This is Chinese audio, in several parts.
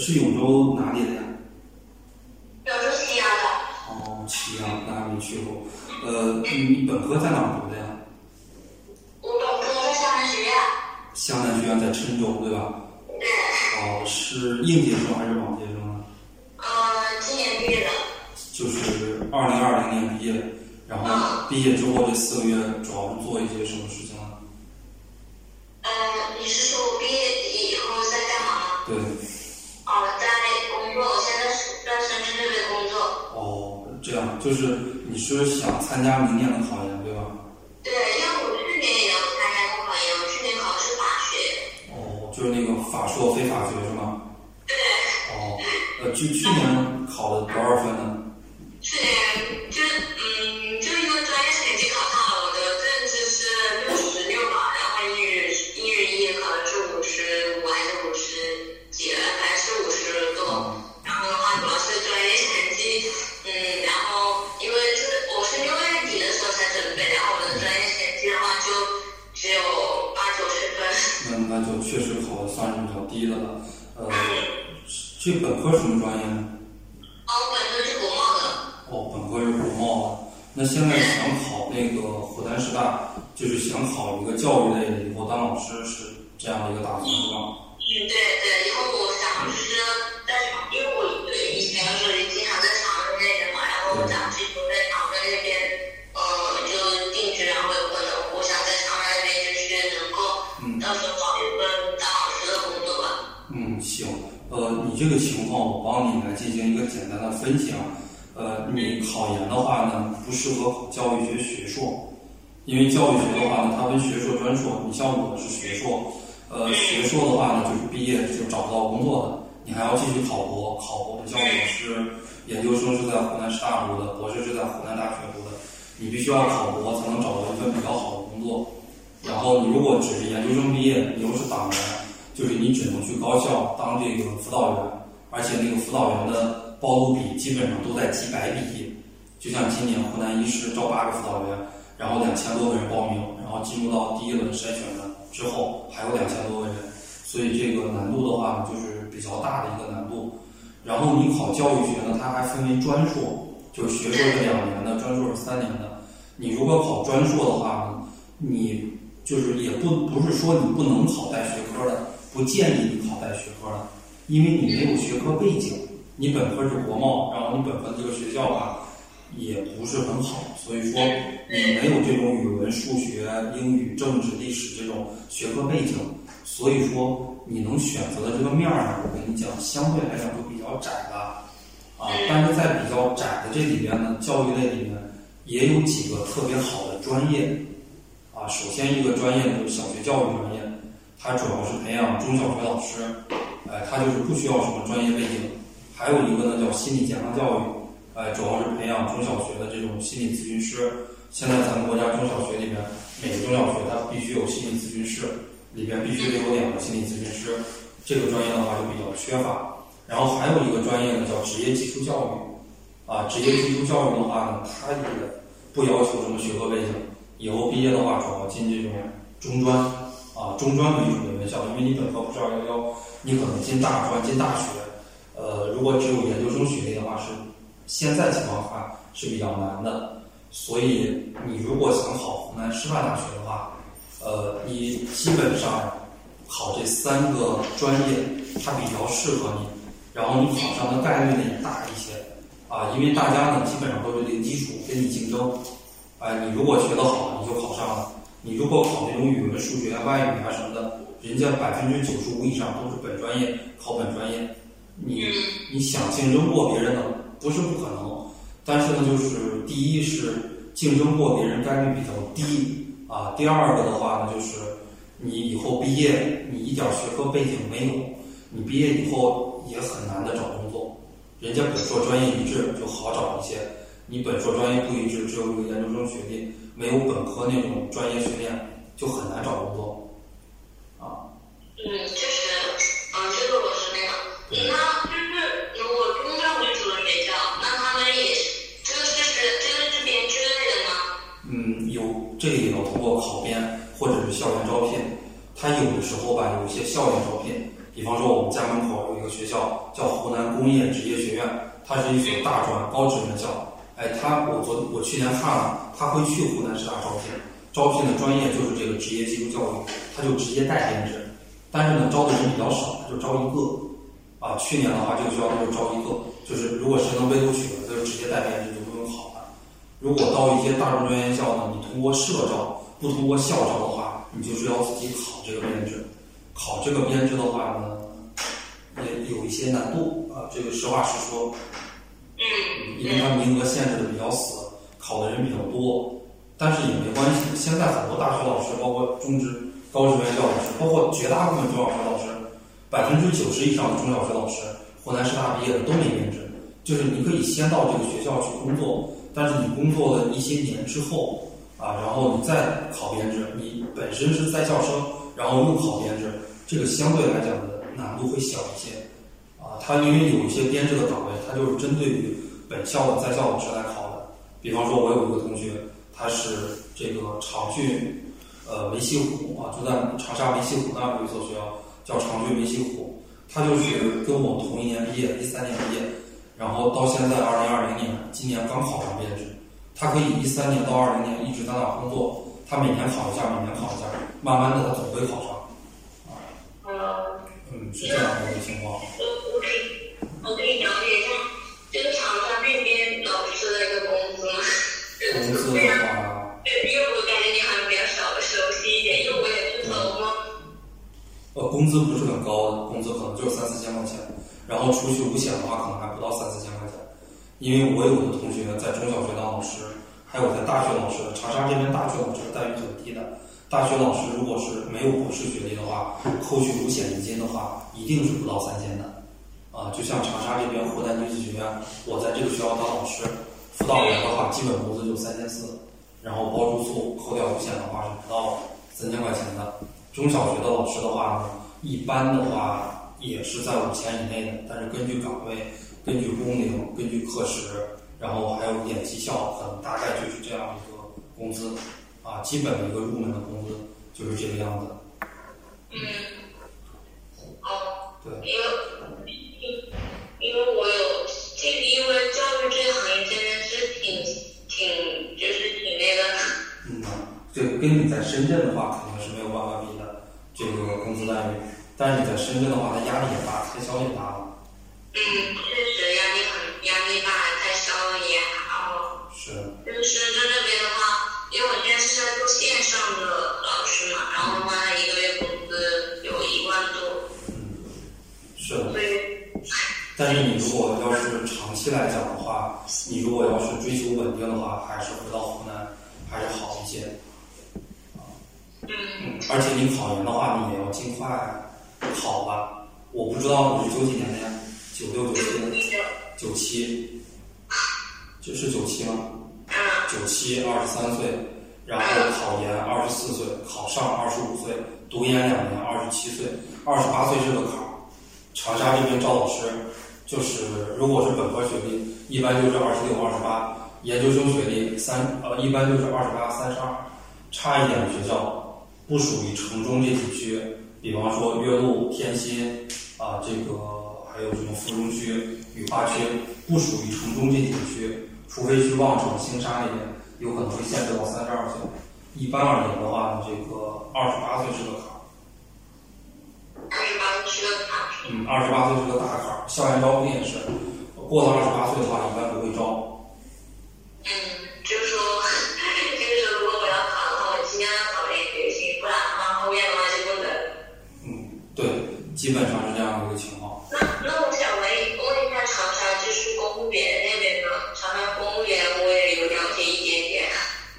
是永州哪里的呀？永州祁阳的。哦，祁阳，那还没去过。呃，你本科在哪儿读的呀？我本科在湘南学院。湘南学院在郴州，对吧？对。哦，是应届生还是往届生啊？呃，今年毕业的。就是二零二零年毕业，然后毕业之后这四个月主要是做一些什么事情呢？这样，就是你是想参加明年的考研，对吧？对，因为我去年也要参加过考研，我去年考的是法学。哦，就是那个法硕非法学是吗？对。哦，呃，去去年考了多少分呢？算是比较低的了。呃，这本科什么专业呢？哦，本科是国贸的。哦，本科是国贸的，那现在想考那个湖南师大，就是想考一个教育类的，以后当老师是这样的一个打算，是吧？嗯，对对，以后我想就是在长，因为我以前是经常在长春那边嘛，然后长期都在长春那边，呃，就定居，然后有可能我想在长春那边就是能够，到时候呃，你这个情况我帮你来进行一个简单的分析啊。呃，你考研的话呢，不适合考教育学学硕，因为教育学的话呢，它分学硕、专硕。你像我是学硕，呃，学硕的话呢，就是毕业就找不到工作的，你还要继续考博。考博的，像我是研究生是在湖南师大读的，博士是在湖南大学读的，你必须要考博才能找到一份比较好的工作。然后你如果只是研究生毕业，你又是党员，就是你只能去高校当这个辅导员，而且那个辅导员的。报录比基本上都在几百比，就像今年湖南一师招八个辅导员，然后两千多个人报名，然后进入到第一轮筛选的之后还有两千多个人，所以这个难度的话就是比较大的一个难度。然后你考教育学呢，它还分为专硕，就是学硕是两年的，专硕是三年的。你如果考专硕的话，你就是也不不是说你不能考带学科的，不建议你考带学科的，因为你没有学科背景。你本科是国贸，然后你本科这个学校吧，也不是很好，所以说你没有这种语文、数学、英语、政治、历史这种学科背景，所以说你能选择的这个面儿呢，我跟你讲，相对来讲就比较窄了，啊，但是在比较窄的这里边呢，教育类里面也有几个特别好的专业，啊，首先一个专业就是小学教育专业，它主要是培养中小学老师，哎，它就是不需要什么专业背景。还有一个呢，叫心理健康教育，呃，主要是培养中小学的这种心理咨询师。现在咱们国家中小学里面，每个中小学它必须有心理咨询室，里边必须得有两个心理咨询师。这个专业的话就比较缺乏。然后还有一个专业呢，叫职业技术教育，啊，职业技术教育的话呢，它也不要求什么学科背景，以后毕业的话主要进这种中专，啊，中专为主的院校，因为你本科不是二幺幺，你可能进大专、进大学。呃，如果只有研究生学历的话，是现在情况下是比较难的。所以你如果想考湖南师范大学的话，呃，你基本上考这三个专业，它比较适合你，然后你考上的概率呢也大一些啊，因为大家呢基本上都是零基础跟你竞争。哎，你如果学得好，你就考上了；你如果考那种语文、数学、外语啊什么的，人家百分之九十五以上都是本专业考本专业。你你想竞争过别人呢，不是不可能，但是呢，就是第一是竞争过别人概率比较低啊，第二个的话呢，就是你以后毕业你一点学科背景没有，你毕业以后也很难的找工作，人家本硕专业一致就好找一些，你本硕专业不一致，只有一个研究生学历，没有本科那种专业训练，就很难找工作，啊。嗯，确实，嗯，这个我是那个。那就是如果中专为主的学校，那他们也是这个是是这个是编制类的吗？嗯，有这个也要通过考编或者是校园招聘。他有的时候吧，有一些校园招聘，比方说我们家门口有一个学校，叫湖南工业职业学院，它是一所大专高职院校。哎，他我昨我去年看了，他会去湖南师大招聘，招聘的专业就是这个职业技术教育，他就直接带编制。但是呢，招的人比较少，他就招一个。啊，去年的话，这个学校就招一个，就是如果谁能被录取了，就直接带编制，就不用考了。如果到一些大专专业校呢，你通过社招，不通过校招的话，你就是要自己考这个编制。考这个编制的话呢，也有一些难度啊，这个实话实说。因为它名额限制的比较死，考的人比较多，但是也没关系。现在很多大学老师，包括中职、高职院校老师，包括绝大部分中小学老师，百分之九十以上的中小学老师，湖南师大毕业的都没编制。就是你可以先到这个学校去工作，但是你工作了一些年之后啊，然后你再考编制，你本身是在校生，然后又考编制，这个相对来讲的难度会小一些。啊，他因为有一些编制的岗位，他就是针对于本校的在校老师来考的。比方说，我有一个同学，他是这个长郡，呃，梅溪湖啊，就在长沙梅溪湖那有一所学校叫长郡梅溪湖，他就是跟我同一年毕业，一三年毕业，然后到现在二零二零年，今年刚考上编制，他可以一三年到二零年一直在那工作，他每年考一下，每年考一下，慢慢的他总会考上。呃，嗯，是这样的一个情况。我我可以我可以了解一下这个长沙那边老师的一个工资吗？工资的话，对，因为我感觉你好像比较少熟悉一点，因为我也是从呃，工资不是很高，工资可能就三四千块钱，然后除去五险的话，可能还不到三四千块钱。因为我有的同学在中小学当老师，还有在大学老师，长沙这边大学老师待遇很低的。大学老师如果是没有博士学历的话，扣去五险一金的话，一定是不到三千的。啊，就像长沙这边湖南女子学院，我在这个学校当老师，辅导员的话，基本工资就三千四，然后包住宿，扣掉五险的话是不到三千块钱的。中小学的老师的话呢，一般的话也是在五千以内的，但是根据岗位、根据工龄、根据课时，然后还有一点绩效，可能大概就是这样一个工资。啊，基本的一个入门的工资就是这个样子。嗯，跟你在深圳的话肯定是没有办法比的，这个工资待遇。但是你在深圳的话，它压力也大，开销也大了。嗯，确实压力很压力大，开销也好。是，就是深圳那边的话，因为我现在是在做线上的老师嘛，然后的话，他一个月工资有一万多，嗯是的。所以但是你如果要是长期来讲的话，你如果要是追求稳定的话，还是回到湖南还是好一些。嗯而且你考研的话，你也要尽快考吧。我不知道你是九几年的呀？九六九七九七，这是九七吗？嗯九七二十三岁，然后考研二十四岁，考上二十五岁，读研两年二十七岁，二十八岁是个坎儿。长沙这边招老师，就是如果是本科学历，一般就是二十六、二十八；研究生学历三呃，一般就是二十八、三十二。差一点的学校不属于城中这几区，比方说岳麓、天心啊，这个还有什么芙蓉区、雨花区，不属于城中这几个区，除非去望城、星沙那边，有可能会限制到三十二岁。一般而言的话，这个二十八岁是个坎儿，二十八岁是个坎，嗯，二十八岁是个大坎儿。校园招聘也是，过了二十八岁的话，一般不会招。嗯，基本上是这样的一个情况。那那我想问一问一下长沙，就是公务员那边呢？长沙公务员我也有了解一点点。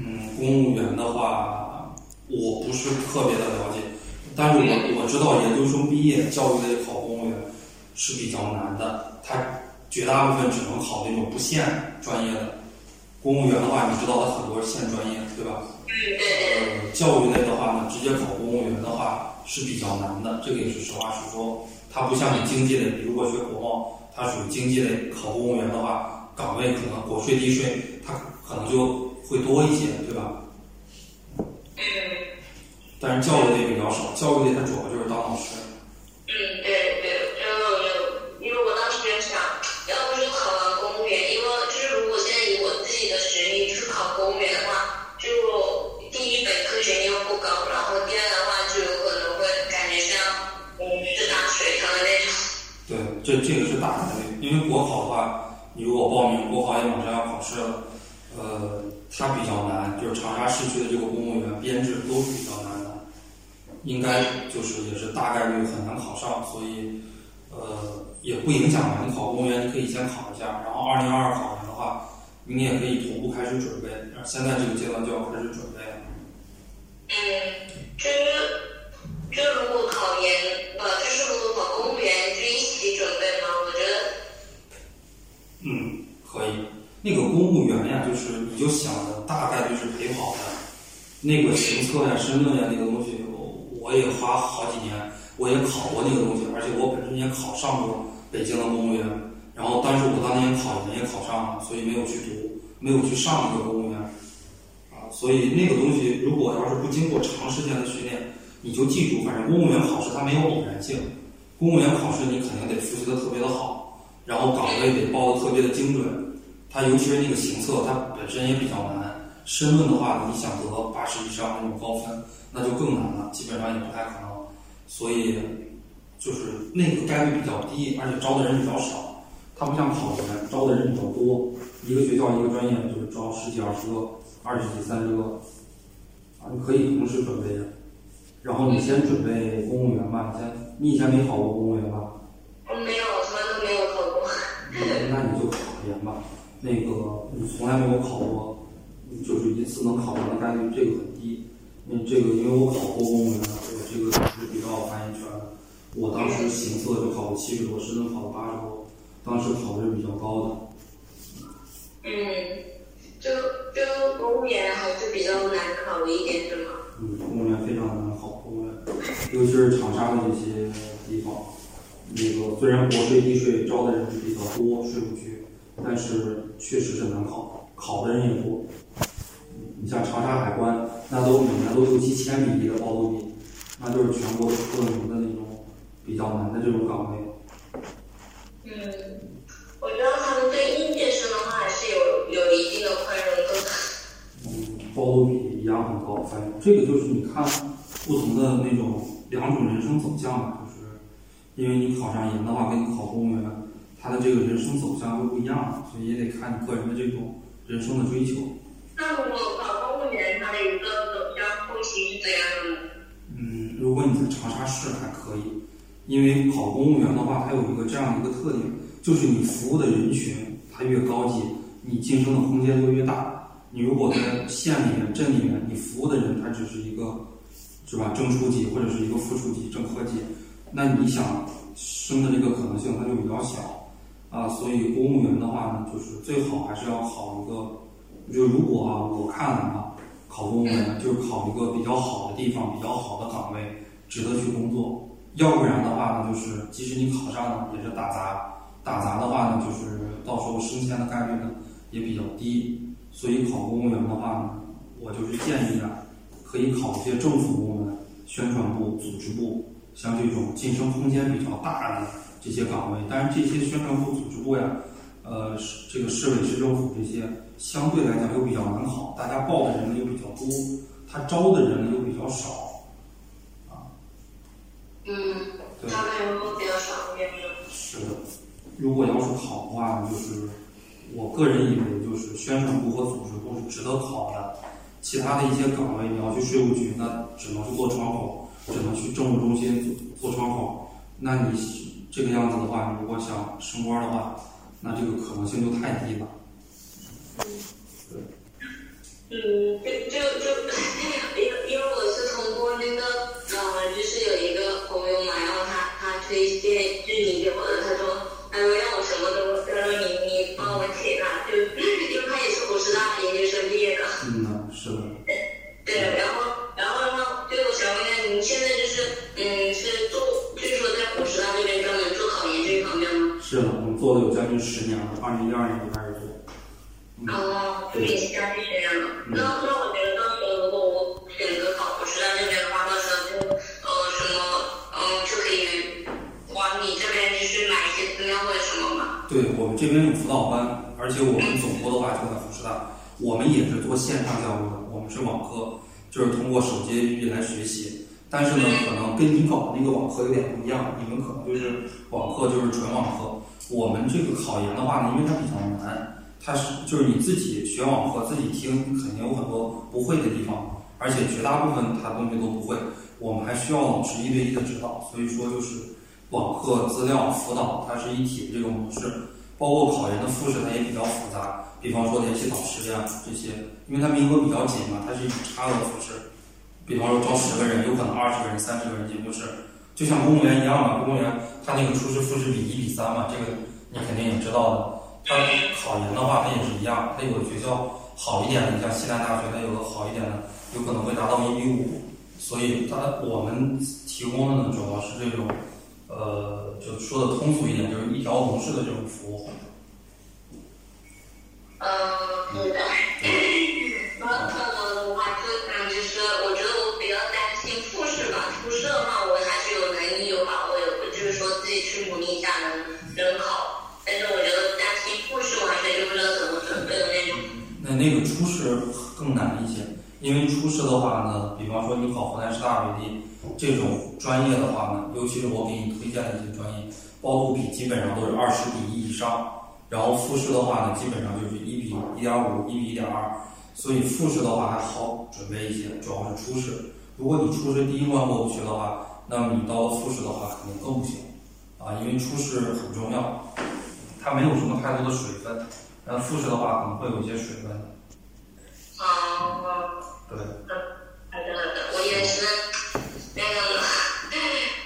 嗯，公务员的话，我不是特别的了解，但是我我知道研究生毕业教育类考公务员是比较难的，他绝大部分只能考那种不限专业的。公务员的话，你知道它很多是限专业，对吧？嗯，对对。呃，教育类的话呢，直接考公务员的话是比较难的，这个也是实话实说。它不像你经济类，你如果学国贸，它属于经济类，考公务员的话，岗位可能国税地税，它可能就会多一些，对吧？嗯但是教育类比较少，教育类它主要就是当老师。不影响吧。你考公务员你可以先考一下，然后二零二二考完的话，你也可以同步开始准备，现在这个阶段就要开始准备了。嗯，就是就如果考研，呃，就是如果考公务员，就一起准备吗？我觉得，嗯，可以。那个公务员呀，就是你就想着大概就是陪跑的，那个行测呀、申论呀那个东西，我我也花好几年，我也考过那个东西，而且我本身也考上过北京的公务员。然后，但是我当年考研也考上了，所以没有去读，没有去上那个公务员。啊，所以那个东西，如果要是不经过长时间的训练，你就记住，反正公务员考试它没有偶然性，公务员考试你肯定得复习的特别的好，然后岗位得报的特别的精准。它尤其是那个行测，它本身也比较难。申论的话，你想得八十以上那种高分，那就更难了，基本上也不太可能。所以，就是那个概率比较低，而且招的人比较少。它不像考研，招的人比较多，一个学校一个专业就是招十几二十个、二十几三十个，啊，你可以同时准备的。然后你先准备公务员吧，你先，你以前没考过公务员吧？我没有，从来都没有考过。那你就考研吧。那个你从来没有考过，就是一次能考上的概率这个很低。嗯，这个因为我考过公务员，我这个是比较。我当时行测就考了七十多，申论考了八十多。当时考的是比较高的。嗯，就就公务员还是比较难考一点，是吗？嗯，公务员非常难考，公务员，尤其是长沙的这些地方，那个虽然国税地税招的人比较多，税务局，但是确实是难考，考的人也多。你像长沙海关，那都每年都六七千米的报录比，那就是全国出了名的那种比较难的这种岗位。嗯，我觉得他们对应届生的话还是有有一定的宽容度的。嗯，报录比一样很高，反正这个就是你看不同的那种两种人生走向吧，就是因为你考上研的话，跟你考公务员，他的这个人生走向会不一样，所以也得看你个人的这种人生的追求。那如果考公务员，他的一个走向后期是怎样的呢？嗯，如果你在长沙市还可以。因为考公务员的话，它有一个这样一个特点，就是你服务的人群它越高级，你晋升的空间就越大。你如果在县里面、镇里面，你服务的人他只是一个，是吧？正处级或者是一个副处级、正科级，那你想升的这个可能性它就比较小啊。所以公务员的话呢，就是最好还是要考一个，就如果啊，我看了啊，考公务员就是考一个比较好的地方、比较好的岗位，值得去工作。要不然的话呢，就是即使你考上了，也是打杂。打杂的话呢，就是到时候升迁的概率呢也比较低。所以考公务员的话呢，我就是建议啊，可以考一些政府部门、宣传部、组织部，像这种晋升空间比较大的这些岗位。但是这些宣传部、组织部呀，呃，这个市委市政府这些相对来讲又比较难考，大家报的人呢又比较多，他招的人呢又比较少。嗯，招的人比较少，原因。是的，如果要是考的话，就是我个人以为，就是宣传部和组织部是值得考的。其他的一些岗位，你要去税务局，那只能是做窗口，只能去政务中心做做窗口。那你这个样子的话，你如果想升官的话，那这个可能性就太低了。嗯。嗯，就就就，二零一二年就开始做。哦，就已经将近十年了。那那我觉得到时候如果我选择考湖师大这边的话，到时候就呃什么嗯就可以往你这边就是买一些资料或者什么嘛。对我们这边有辅导班，而且我们总部的话就在湖师大，我们也是做线上教育的，我们是网课，就是通过手机 APP 来学习。但是呢，可能跟你搞的那个网课有点不一样，你们可能就是网课就是纯网课。我们这个考研的话呢，因为它比较难，它是就是你自己学网课自己听，肯定有很多不会的地方，而且绝大部分它东西都不会。我们还需要老师一对一的指导，所以说就是网课资料辅导它是一体的这种模式。包括考研的复试，它也比较复杂，比方说联系导师呀这些，因为它名额比较紧嘛，它是一种差额复试。比方说招十个人，有可能二十个人、三十个人进复试，就像公务员一样嘛。公务员他那个初试复试比一比三嘛，这个你肯定也知道的。他考研的话，他也是一样，他有的学校好一点的，你像西南大学，他有的好一点的，有可能会达到一比五。所以他我们提供的呢，主要是这种。呃，就说的通俗一点，就是一条龙式的这种服务。嗯，更难一些，因为初试的话呢，比方说你考湖南师大为例。这种专业的话呢，尤其是我给你推荐的一些专业，报录比基本上都是二十比一以上，然后复试的话呢，基本上就是一比一点五、一比一点二，所以复试的话还好准备一些，主要是初试。如果你初试第一关过不去的话，那么你到了复试的话肯定更不行啊，因为初试很重要，它没有什么太多的水分，那复试的话可能会有一些水分。啊，对。好的，好的，我也是。那个，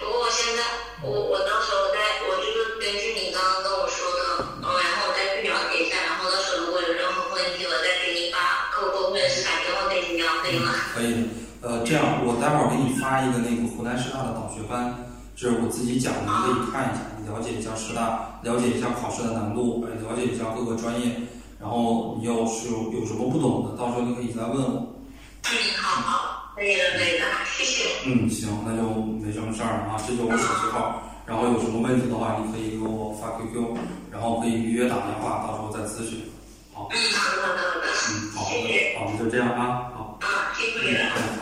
不过我现在，我我到时候再，我就是根据你刚刚跟我说的，嗯，然后我再去了解一下，然后到时候如果有任何问题，我再给你把客户或者是打电话给你聊，可以吗？可以，呃，这样我待会儿给你发一个那个湖南师大的导学班，这是我自己讲的，你可以看一下，你了解一下师大，了解一下考试的难度，呃，了解一下各个专业，然后你要是有有什么不懂的，到时候你可以再问我。嗯，好好。可以的，可以的，谢谢。嗯，行，那就没什么事儿了啊，这就是我手机号。然后有什么问题的话，你可以给我发 QQ，然后可以预约打电话，到时候再咨询。好。嗯，好的，好的，好的。嗯，好的，好，那就这样啊，好。啊，谢谢。嗯，好，再见啊。